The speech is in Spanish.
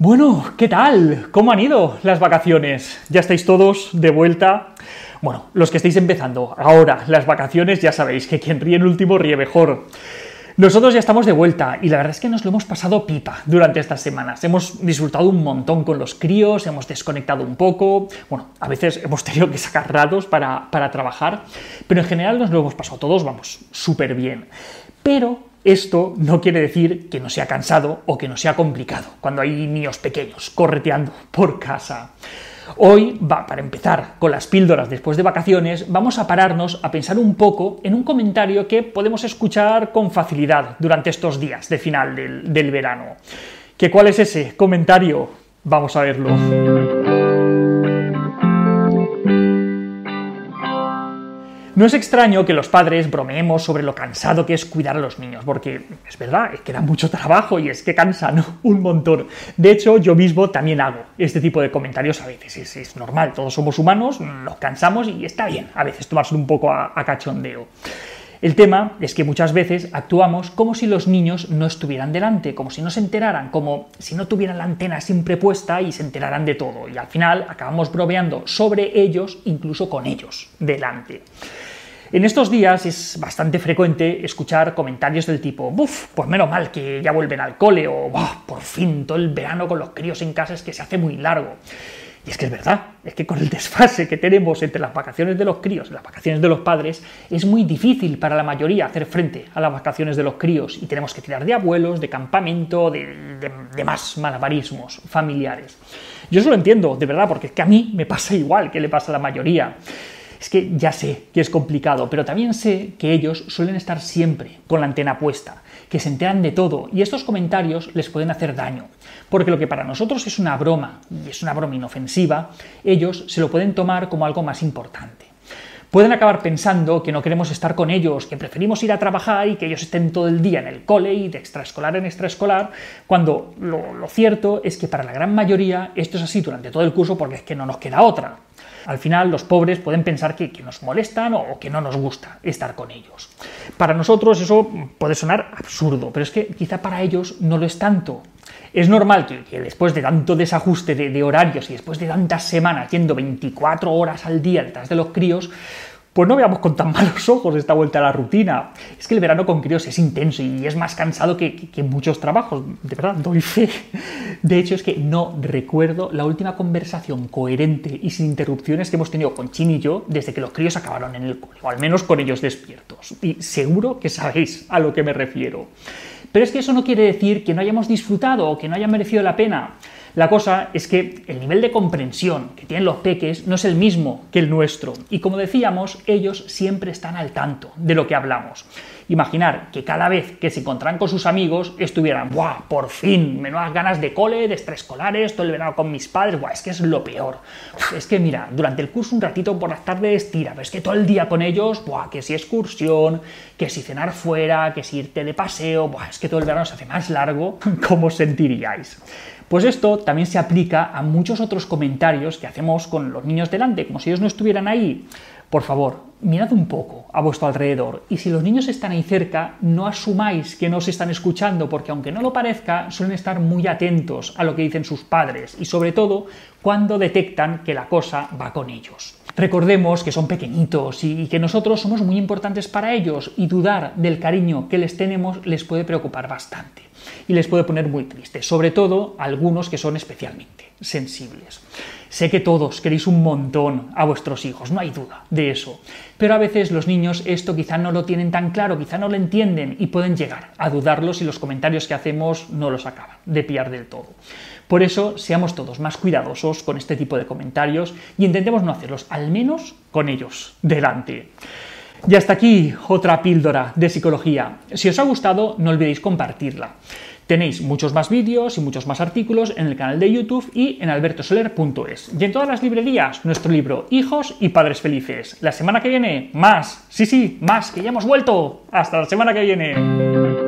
Bueno, ¿qué tal? ¿Cómo han ido las vacaciones? ¿Ya estáis todos de vuelta? Bueno, los que estáis empezando ahora las vacaciones ya sabéis que quien ríe en último ríe mejor. Nosotros ya estamos de vuelta y la verdad es que nos lo hemos pasado pipa durante estas semanas. Hemos disfrutado un montón con los críos, hemos desconectado un poco, bueno, a veces hemos tenido que sacar ratos para, para trabajar, pero en general nos lo hemos pasado todos, vamos, súper bien. Pero esto no quiere decir que no sea cansado o que no sea complicado cuando hay niños pequeños correteando por casa. Hoy, va, para empezar con las píldoras después de vacaciones, vamos a pararnos a pensar un poco en un comentario que podemos escuchar con facilidad durante estos días de final del, verano. ¿Que ¿Cuál es ese comentario? Vamos a verlo. No es extraño que los padres bromeemos sobre lo cansado que es cuidar a los niños, porque es verdad, es que da mucho trabajo y es que cansan un montón. De hecho, yo mismo también hago este tipo de comentarios a veces. Es, normal, todos somos humanos, nos cansamos y está bien a veces tomarse un poco a, a cachondeo. El tema es que muchas veces actuamos como si los niños no estuvieran delante, como si no se enteraran, como si no tuvieran la antena siempre puesta y se enteraran de todo. Y al final acabamos bromeando sobre ellos, incluso con ellos delante. En estos días es bastante frecuente escuchar comentarios del tipo, buf, pues menos mal que ya vuelven al cole, o por fin todo el verano con los críos en casa es que se hace muy largo. Y es que es verdad, es que con el desfase que tenemos entre las vacaciones de los críos y las vacaciones de los padres, es muy difícil para la mayoría hacer frente a las vacaciones de los críos y tenemos que tirar de abuelos, de campamento, de, de, más malabarismos familiares. Yo eso lo entiendo, de verdad, porque es que a mí me pasa igual que le pasa a la mayoría. Es que ya sé que es complicado, pero también sé que ellos suelen estar siempre con la antena puesta, que se enteran de todo y estos comentarios les pueden hacer daño. Porque lo que para nosotros es una broma, y es una broma inofensiva, ellos se lo pueden tomar como algo más importante. Pueden acabar pensando que no queremos estar con ellos, que preferimos ir a trabajar y que ellos estén todo el día en el cole y de extraescolar en extraescolar, cuando lo, lo cierto es que para la gran mayoría esto es así durante todo el curso porque es que no nos queda otra al final los pobres pueden pensar que, que, nos molestan o que no nos gusta estar con ellos. Para nosotros eso puede sonar absurdo, pero es que quizá para ellos no lo es tanto. Es normal que, después de tanto desajuste de, horarios y después de tantas semanas yendo 24 horas al día detrás de los críos, pues no veamos con tan malos ojos esta vuelta a la rutina. Es que el verano con críos es intenso y es más cansado que, que, muchos trabajos, de verdad, doy fe. De hecho, es que no recuerdo la última conversación coherente y sin interrupciones que hemos tenido con Chin y yo desde que los críos acabaron en el cole, o al menos con ellos despiertos. Y seguro que sabéis a lo que me refiero. Pero es que eso no quiere decir que no hayamos disfrutado o que no haya merecido la pena. La cosa es que el nivel de comprensión que tienen los peques no es el mismo que el nuestro. Y como decíamos, ellos siempre están al tanto de lo que hablamos. Imaginar que cada vez que se encontraran con sus amigos estuvieran, ¡buah! Por fin, menudas ganas de cole, de extraescolares, todo el verano con mis padres, ¡buah! Es que es lo peor. Es que mira, durante el curso un ratito por las tardes tira, pero es que todo el día con ellos, ¡buah! Que si excursión, que si cenar fuera, que si irte de paseo, ¡buah! Es que todo el verano se hace más largo, ¿cómo sentiríais? Pues esto también se aplica a muchos otros comentarios que hacemos con los niños delante, como si ellos no estuvieran ahí. Por favor, mirad un poco a vuestro alrededor y si los niños están ahí cerca, no asumáis que no os están escuchando, porque aunque no lo parezca, suelen estar muy atentos a lo que dicen sus padres y sobre todo cuando detectan que la cosa va con ellos. Recordemos que son pequeñitos y que nosotros somos muy importantes para ellos y dudar del cariño que les tenemos les puede preocupar bastante y les puede poner muy tristes, sobre todo algunos que son especialmente sensibles. Sé que todos queréis un montón a vuestros hijos, no hay duda de eso, pero a veces los niños esto quizá no lo tienen tan claro, quizá no lo entienden y pueden llegar a dudarlo si los comentarios que hacemos no los acaban de pillar del todo. Por eso, seamos todos más cuidadosos con este tipo de comentarios y intentemos no hacerlos, al menos con ellos delante. Y hasta aquí otra píldora de psicología. Si os ha gustado, no olvidéis compartirla. Tenéis muchos más vídeos y muchos más artículos en el canal de YouTube y en albertosoler.es. Y en todas las librerías, nuestro libro Hijos y Padres Felices. La semana que viene, más. Sí, sí, más, que ya hemos vuelto. Hasta la semana que viene.